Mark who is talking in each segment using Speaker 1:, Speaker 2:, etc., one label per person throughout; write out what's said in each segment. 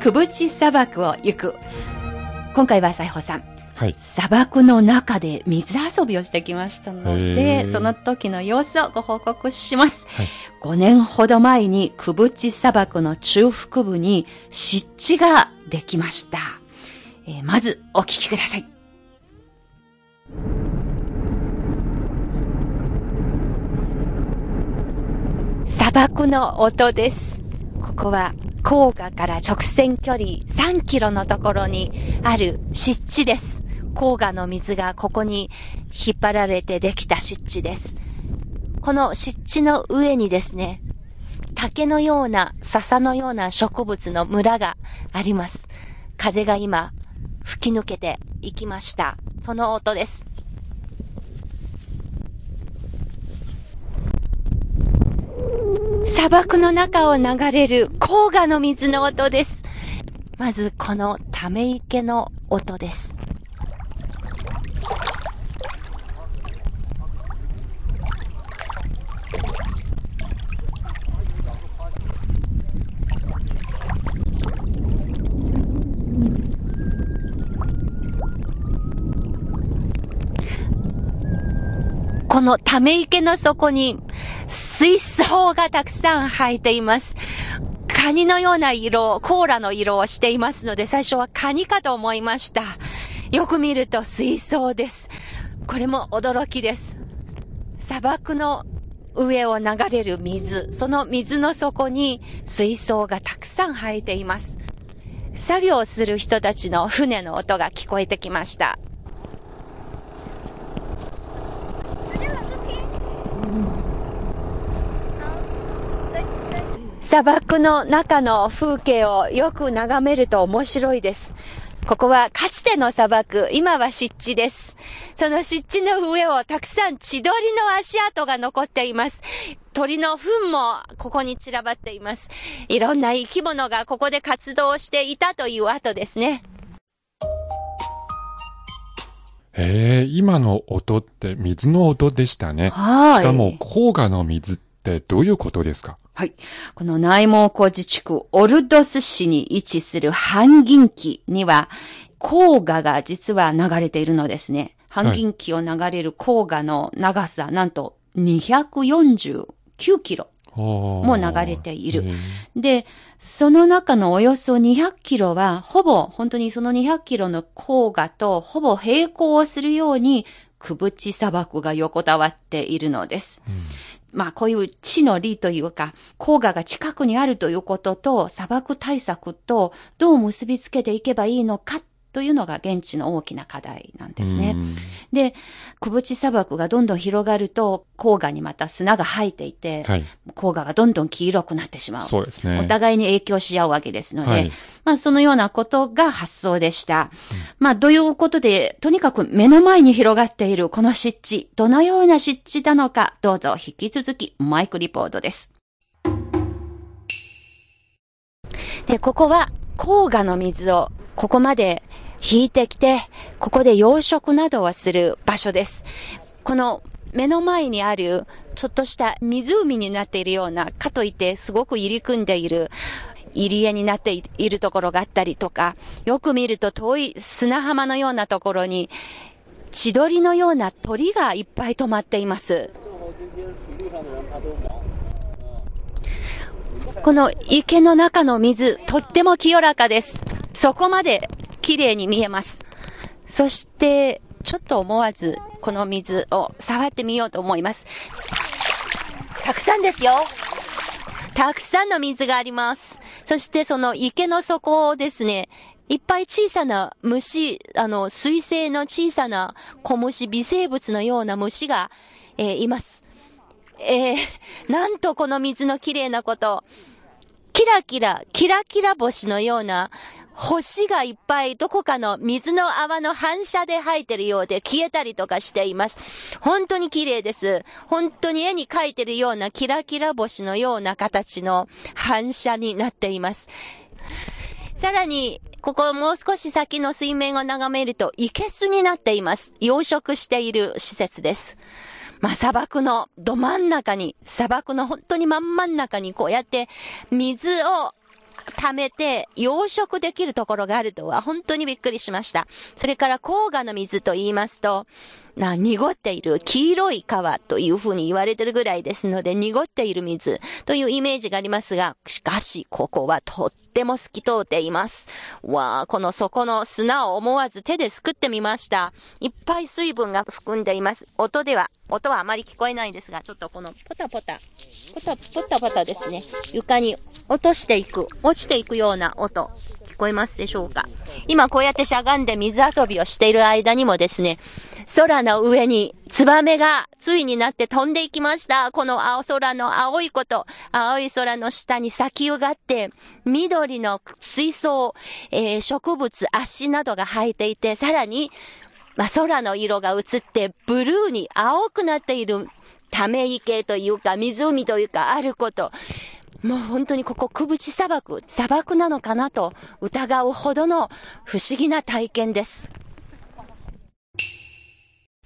Speaker 1: くぶち砂漠を行く。今回は西穂さん、
Speaker 2: はい。
Speaker 1: 砂漠の中で水遊びをしてきましたの
Speaker 2: へ
Speaker 1: で、
Speaker 2: ー
Speaker 1: その時の様子をご報告します。
Speaker 2: はい
Speaker 1: 5年ほど前にくぶち砂漠の中腹部に湿地ができました。えーまずお聞きください。砂漠の音です。ここは黄河から直線距離3キロのところにある湿地です。黄河の水がここに引っ張られてできた湿地です。この湿地の上にですね、竹のような、笹のような植物の村があります。風が今、吹き抜けていきました。その音です。砂漠の中を流れる黄河の水の音です。まずこのため池の音です。このため池の底に水槽槽がたくさん生えています。カニのような色、コーラの色をしていますので、最初はカニかと思いました。よく見ると水槽です。これも驚きです。砂漠の上を流れる水、その水の底に水槽がたくさん生えています。作業する人たちの船の音が聞こえてきました。砂漠の中の風景をよく眺めると面白いです。ここはかつての砂漠、今は湿地です。その湿地の上をたくさん千鳥の足跡が残っています。鳥の糞もここに散らばっています。いろんな生き物がここで活動していたという跡ですね。
Speaker 2: へえ、今の音って水の音でしたね。
Speaker 1: はい
Speaker 2: しかも、黄河の水ってどういうことですか？
Speaker 1: はい。この内蒙古自治区オルドス市に位置する半銀期には、黄河が実は流れているのですね。半銀期を流れる黄河の長さ、なんと249キロ。
Speaker 2: も
Speaker 1: 流れている。で、その中のおよそ200キロは、ほぼ、本当にその200キロの黄河とほぼ並行をするように、くぶち砂漠が横たわっているのです。まあ、こういう地の利というか、黄河が近くにあるということと、砂漠対策とどう結びつけていけばいいのかというのが現地の大きな課題なんですね。
Speaker 2: うん
Speaker 1: で、くぶち砂漠がどんどん広がると、黄河にまた砂が生えていて、
Speaker 2: はい。
Speaker 1: 黄河がどんどん黄色くなってしまう。
Speaker 2: そうですね。
Speaker 1: お互いに影響し合うわけですので、
Speaker 2: はい
Speaker 1: まあそのようなことが発想でした。まあどういうことで、とにかく目の前に広がっているこの湿地、どのような湿地なのか、どうぞ引き続きマイクリポートです。で、ここは黄河の水をここまで引いてきて、ここで養殖などをする場所です。この目の前にあるちょっとした湖になっているような、かといってすごく入り組んでいる入り江になっているところがあったりとか、よく見ると遠い砂浜のようなところに、千鳥のような鳥がいっぱい止まっています。この池の中の水、とっても清らかです。そこまで綺麗に見えます。そして、ちょっと思わずこの水を触ってみようと思います。たくさんですよ。たくさんの水があります。そしてその池の底をですね、いっぱい小さな虫、あの、水生の小さな小虫、微生物のような虫が、えーいます。えーなんとこの水の綺麗なこと。キラキラ、キラキラ星のような星がいっぱいどこかの水の泡の反射で生えてるようで消えたりとかしています。本当に綺麗です。本当に絵に描いてるようなキラキラ星のような形の反射になっています。さらに、ここもう少し先の水面を眺めると、いけすになっています。養殖している施設です。まあ、砂漠のど真ん中に、砂漠の本当に真ん真ん中にこうやって水を貯めて養殖できるところがあるとは本当にびっくりしました。それから黄河の水と言いますと、な、濁っている黄色い川というふうに言われてるぐらいですので、濁っている水というイメージがありますが、しかし、ここはとっても透き通っています。わあ、この底の砂を思わず手ですくってみました。いっぱい水分が含んでいます。音では、音はあまり聞こえないんですが、ちょっとこのポタポタ、ポタ、ポタポタですね。床に落としていく、落ちていくような音、聞こえますでしょうか？今こうやってしゃがんで水遊びをしている間にもですね、空の上にツバメがついになって飛んでいきました。この青空の青いこと、青い空の下に咲き上がって、緑の水槽、えー植物、足などが生えていて、さらに、まあ、空の色が映って、ブルーに青くなっているため池というか、湖というか、あること。もう本当にここ、くぶち砂漠、砂漠なのかなと疑うほどの不思議な体験です。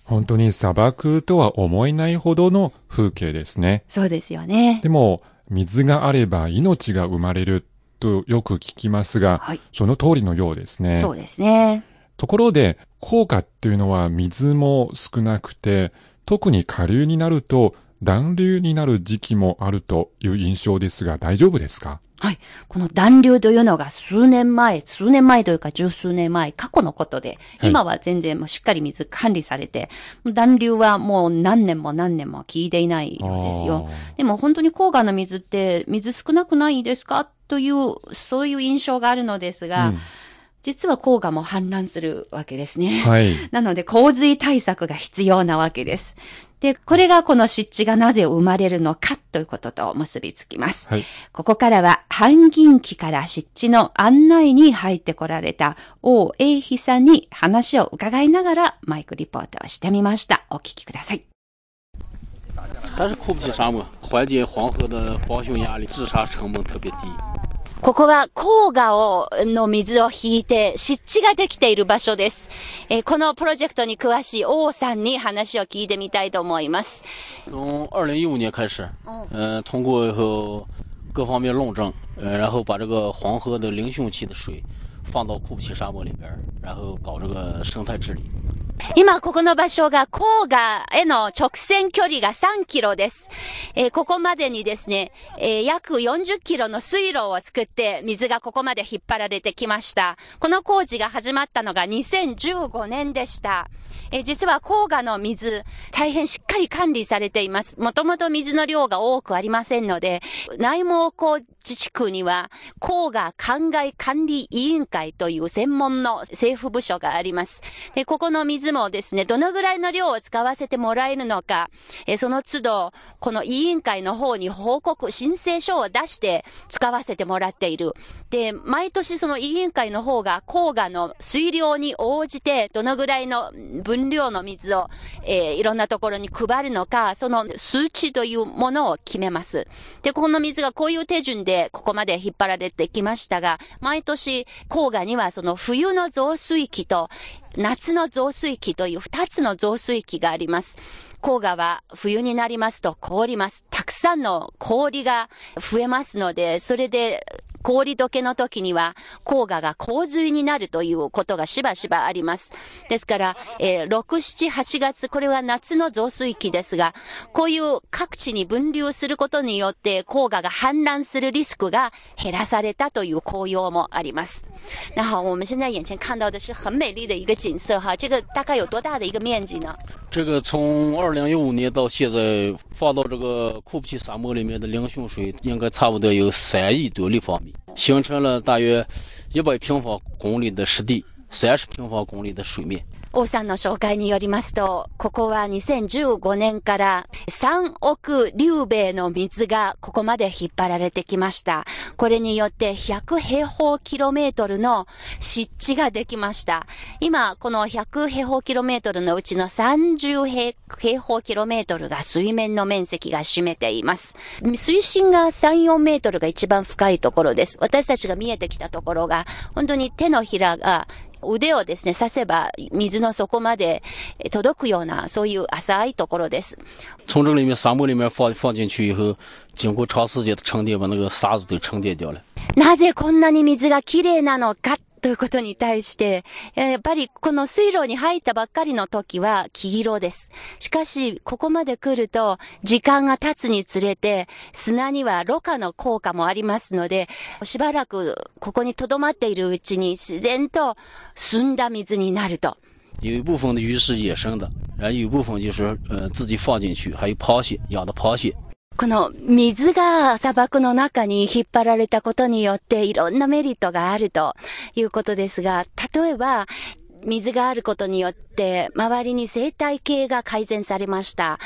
Speaker 2: 本当に砂漠とは思えないほどの風景ですね。
Speaker 1: そうですよね。
Speaker 2: でも、水があれば命が生まれるとよく聞きますが、
Speaker 1: はい。
Speaker 2: その通りのようですね。
Speaker 1: そうですね。
Speaker 2: ところで、効果っていうのは水も少なくて、特に下流になると暖流になる時期もあるという印象ですが大丈夫ですか？
Speaker 1: はい。この暖流というのが数年前、数年前というか十数年前、過去のことで、
Speaker 2: はい。
Speaker 1: 今は全然もうしっかり水管理されて、暖流はもう何年も何年も効いていないようですよ。でも本当に黄河の水って水少なくないですか？という、そういう印象があるのです
Speaker 2: あ
Speaker 1: が、
Speaker 2: ーうん
Speaker 1: 実は黄河も氾濫するわけですね。
Speaker 2: はい。
Speaker 1: なので洪水対策が必要なわけです。で、これがこの湿地がなぜ生まれるのかということと結びつきます。
Speaker 2: はい。
Speaker 1: ここからは、半銀期から湿地の案内に入ってこられた王英妃さんに話を伺いながらマイクリポートをしてみました。お聞きください。
Speaker 3: 还是库布齐沙漠，缓解黄河的防汛压力，治沙成本特别低。
Speaker 1: ここは黄河をの水を引いて湿地ができている場所です。えーこのプロジェクトに詳しい王さんに話を聞いてみたいと思います。
Speaker 3: 从二零一五年开始，嗯、通过以后各方面论证，呃，然后把这个黄河的凌汛期的水放到库布齐沙漠里边儿，然后搞这个生态治理。
Speaker 1: 今、ここの場所が黄河への直線距離が3キロです。えーここまでにですね、えー約40キロの水路を作って水がここまで引っ張られてきました。この工事が始まったのが2015年でした。えー実は黄河の水、大変しっかり管理されています。もともと水の量が多くありませんので、内蒙古自治区には黄河灌漑管理委員会という専門の政府部署があります。で、ここの水もですね、どのぐらいの量を使わせてもらえるのか、えその都度、この委員会の方に報告、申請書を出して使わせてもらっている。で、毎年その委員会の方が黄河の水量に応じて、どのぐらいの分量の水を、えーいろんなところに配るのか、その数値というものを決めます。で、この水がこういう手順でここまで引っ張られてきましたが、毎年黄河にはその冬の増水期と夏の増水期という二つの増水期があります。黄河は冬になりますと凍ります。たくさんの氷が増えますので、それで氷解けの時には黄河が洪水になるということがしばしばあります。ですから、えー6、7、8月、これは夏の増水期ですが、こういう各地に分流することによって黄河が氾濫するリスクが減らされたという紅葉もあります。那好，我们现在眼前看到的是很美丽的一个景色哈，这个大概有多大的一个面积呢？
Speaker 3: 这个从二零一五年到现在，放到这个库布齐沙漠里面的凌汛水，应该差不多有三亿多立方米，形成了大约一百平方公里的湿地，三十平方公里的水面。
Speaker 1: 王さんの紹介によりますと、ここは2015年から3億竜米の水がここまで引っ張られてきました。これによって100平方キロメートルの湿地ができました。今、この100平方キロメートルのうちの30平平方キロメートルが水面の面積が占めています。水深が3、4メートルが一番深いところです。私たちが見えてきたところが、本当に手のひらが腕をですね、刺せば水の底までえ届くような、そういう浅いところです。
Speaker 3: 从这里面里面放放进去以后，经过长时间的沉淀，把那个沙子都沉淀掉了。
Speaker 1: なぜこんなに水がきれいなのかということに対して、やっぱりこの水路に入ったばっかりの時は黄色です。しかし、ここまで来ると、時間が経つにつれて、砂にはろ過の効果もありますので、しばらくここに留まっているうちに自然と澄んだ水になると。
Speaker 3: 有一部分的鱼是野生的，然后有部分就是呃自己放进去，还有螃蟹养的螃蟹。
Speaker 1: この水が砂漠の中に引っ張られたことによっていろんなメリットがあるということですが、例えば、水があることによって周りに生態系が改善されました。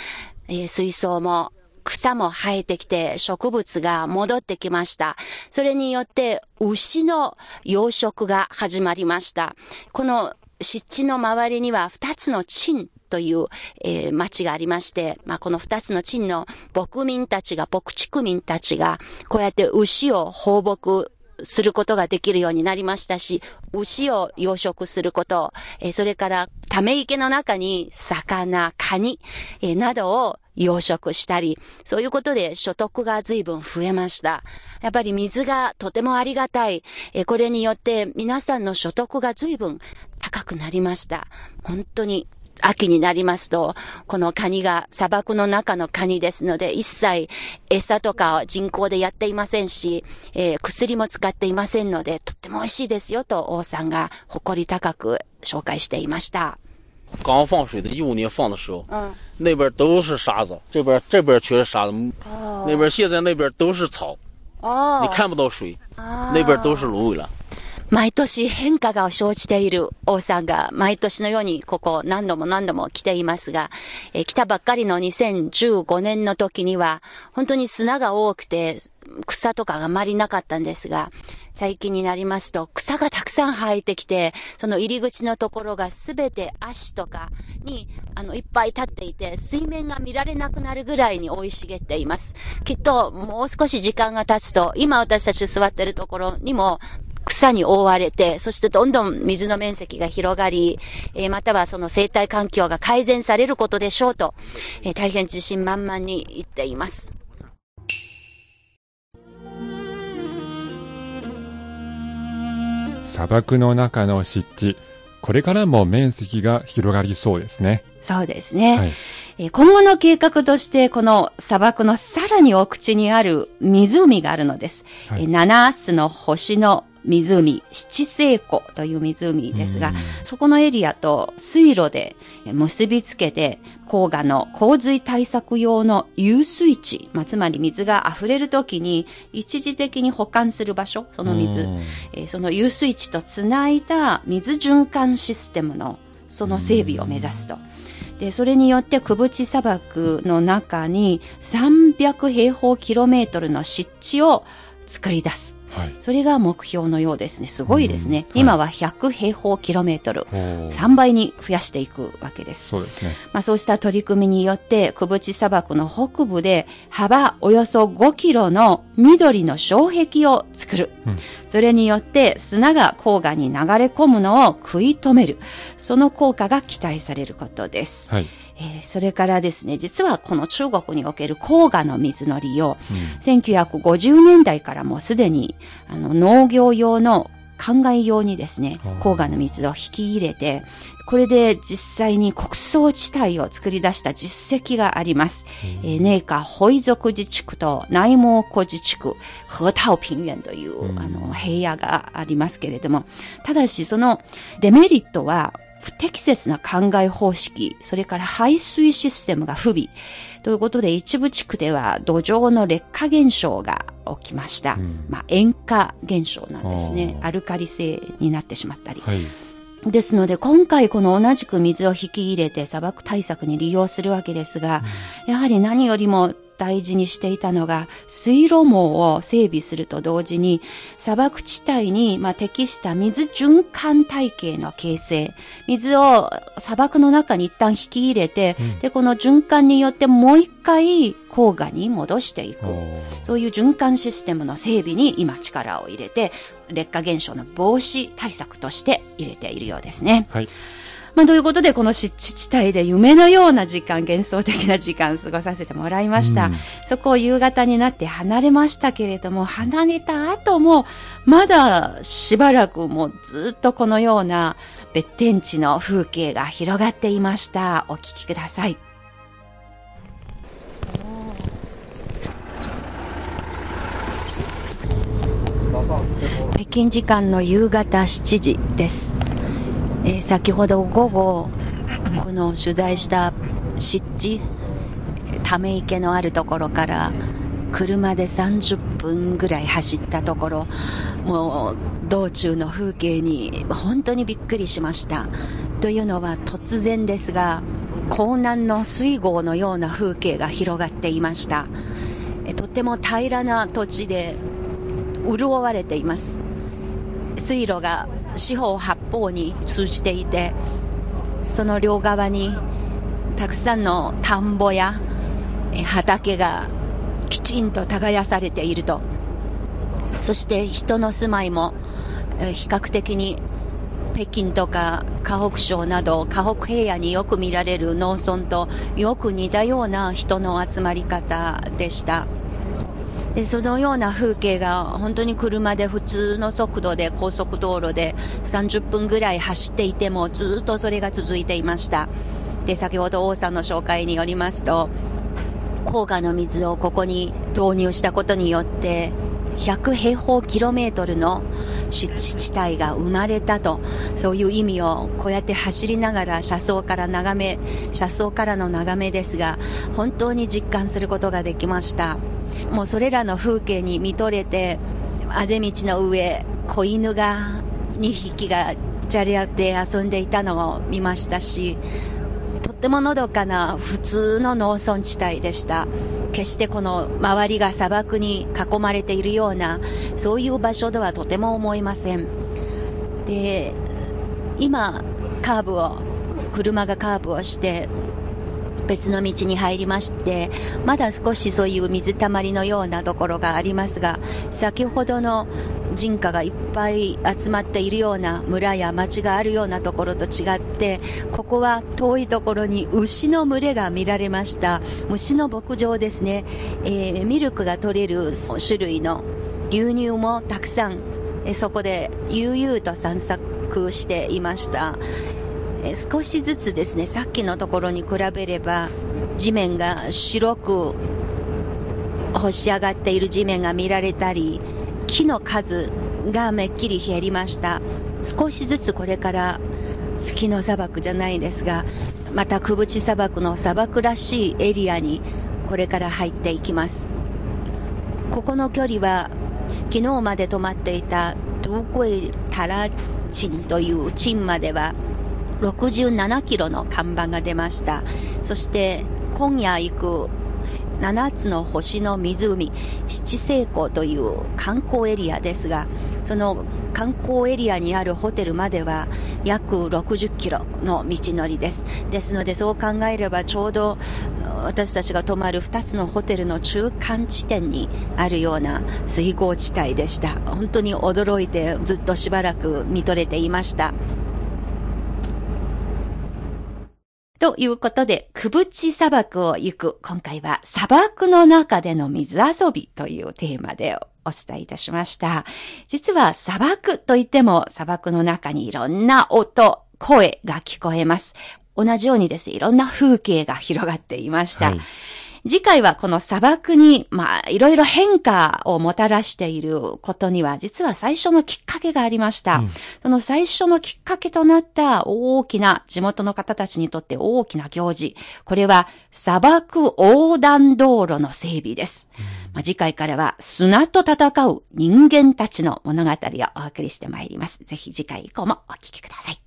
Speaker 1: えー水槽も草も生えてきて植物が戻ってきました。それによって牛の養殖が始まりました。この湿地の周りには二つの鎮という、えー町がありまして、まあ、この二つの鎮の牧民たちが、牧畜民たちが、こうやって牛を放牧することができるようになりましたし、牛を養殖すること、えーそれからため池の中に魚、カニ、えーなどを養殖したり、そういうことで所得が随分増えました。やっぱり水がとてもありがたい。えこれによって皆さんの所得が随分高くなりました。本当に秋になりますと、このカニが砂漠の中のカニですので、一切餌とかは人工でやっていませんし、えー薬も使っていませんので、とっても美味しいですよと王さんが誇り高く紹介していました。
Speaker 3: 刚放水的一五年放的时候，
Speaker 1: うん。
Speaker 3: 那边都是沙子，这边这边全是沙子，
Speaker 1: 哦
Speaker 3: 那边现在那边都是草，
Speaker 1: あ
Speaker 3: 你看不到水，
Speaker 1: あ
Speaker 3: 那边都是芦苇了。
Speaker 1: 毎年変化が生じている王さんが毎年のようにここ何度も何度も来ていますが、え来たばっかりの2015年の時には本当に砂が多くて草とかがあまりなかったんですが、最近になりますと草がたくさん生えてきて、その入り口のところがすべて足とかにあのいっぱい立っていて、水面が見られなくなるぐらいに生い茂っています。きっともう少し時間が経つと、今私たち座ってるところにも草に覆われて、そしてどんどん水の面積が広がり、えーまたはその生態環境が改善されることでしょうと、えー大変自信満々に言っています。
Speaker 2: 砂漠の中の湿地。これからも面積が広がりそうですね。
Speaker 1: そうですね。
Speaker 2: はい。
Speaker 1: えー今後の計画として、この砂漠のさらに奥地にある湖があるのです。
Speaker 2: はい
Speaker 1: えー七つの星の湖、七星湖という湖ですが
Speaker 2: うん、
Speaker 1: そこのエリアと水路で結びつけて、黄河の洪水対策用の遊水地、まあ、つまり水が溢れるときに一時的に保管する場所、その水、
Speaker 2: うん
Speaker 1: えーその遊水地とつないだ水循環システムのその整備を目指すと。で、それによってクブチ砂漠の中に300平方キロメートルの湿地を作り出す。
Speaker 2: はい。
Speaker 1: それが目標のようですね。すごいですね。
Speaker 2: うん
Speaker 1: 今は100平方キロメートル。
Speaker 2: おー
Speaker 1: 3倍に増やしていくわけです。
Speaker 2: そうですね。
Speaker 1: まあそうした取り組みによって、クブチ砂漠の北部で幅およそ5キロの緑の障壁を作る。
Speaker 2: うん
Speaker 1: それによって砂が黄河に流れ込むのを食い止める。その効果が期待されることです。
Speaker 2: はい。
Speaker 1: えーそれからですね、実はこの中国における黄河の水の利用、
Speaker 2: うん。
Speaker 1: 1950年代からもうすでにあの農業用の灌漑用にですね黄河の水を引き入れて、これで実際に国葬地帯を作り出した実績があります。えー、寧夏ホイ族自治区と内蒙古自治区、河套平原という、
Speaker 2: うん。
Speaker 1: あの平野がありますけれども、ただしそのデメリットは不適切な灌漑方式、それから排水システムが不備。ということで一部地区では土壌の劣化現象が起きました。
Speaker 2: うん
Speaker 1: まあ塩化現象なんですね。アルカリ性になってしまったり。
Speaker 2: はい。
Speaker 1: ですので、今回この同じく水を引き入れて砂漠対策に利用するわけですが、やはり何よりも大事にしていたのが、水路網を整備すると同時に、砂漠地帯に、まあ、適した水循環体系の形成。水を砂漠の中に一旦引き入れて、
Speaker 2: うん
Speaker 1: で、この循環によってもう一回黄河に戻していく。そういう循環システムの整備に今力を入れて、劣化現象の防止対策として入れているようですね。
Speaker 2: はい。
Speaker 1: まあ、ということで、この湿地地帯で夢のような時間、幻想的な時間過ごさせてもらいました。
Speaker 2: うん
Speaker 1: そこを夕方になって離れましたけれども、離れた後も、まだしばらくもうずっとこのような別天地の風景が広がっていました。お聞きください。北京時間の夕方7時です。えー先ほど午後、この取材した湿地、ため池のあるところから、車で30分ぐらい走ったところ、もう道中の風景に本当にびっくりしました。というのは突然ですが、江南の水郷のような風景が広がっていました。とても平らな土地で潤われています。水路が四方八方に通じていて、その両側にたくさんの田んぼや畑がきちんと耕されていると。そして人の住まいも比較的に北京とか河北省など河北平野によく見られる農村とよく似たような人の集まり方でした。でそのような風景が本当に車で普通の速度で高速道路で30分ぐらい走っていてもずっとそれが続いていました。で、先ほど王さんの紹介によりますと、黄河の水をここに導入したことによって、100平方キロメートルの湿地地帯が生まれたと、そういう意味をこうやって走りながら車窓から眺め、車窓からの眺めですが、本当に実感することができました。もうそれらの風景に見とれて、あぜ道の上、子犬が2匹がじゃれ合って遊んでいたのを見ましたし、とってものどかな普通の農村地帯でした。決してこの周りが砂漠に囲まれているような、そういう場所ではとても思いません。で、今、カーブを、車がカーブをして、別の道に入りまして、まだ少しそういう水たまりのようなところがありますが、先ほどの人家がいっぱい集まっているような村や町があるようなところと違って、ここは遠いところに牛の群れが見られました。虫の牧場ですね。えーミルクが取れる種類の牛乳もたくさん、えそこで悠々と散策していました。え少しずつですね、さっきのところに比べれば、地面が白く干し上がっている地面が見られたり、木の数がめっきり減りました。少しずつこれから月の砂漠じゃないですが、またくぶち砂漠の砂漠らしいエリアにこれから入っていきます。ここの距離は昨日まで止まっていたドゥゴイタラチンというチンまでは67キロの看板が出ました。そして今夜行く7つの星の湖、七星湖という観光エリアですが、その観光エリアにあるホテルまでは約60キロの道のりです。ですのでそう考えればちょうど私たちが泊まる2つのホテルの中間地点にあるような水郷地帯でした。本当に驚いてずっとしばらく見とれていました。ということで、くぶち砂漠を行く、今回は砂漠の中での水遊びというテーマでお伝えいたしました。実は砂漠といっても砂漠の中にいろんな音、声が聞こえます。同じようにですね、いろんな風景が広がっていました。
Speaker 2: はい
Speaker 1: 次回はこの砂漠に、まあ、いろいろ変化をもたらしていることには、実は最初のきっかけがありました。
Speaker 2: うん
Speaker 1: その最初のきっかけとなった大きな、地元の方たちにとって大きな行事。これは砂漠横断道路の整備です。まあ、次回からは砂と戦う人間たちの物語をお送りしてまいります。ぜひ次回以降もお聞きください。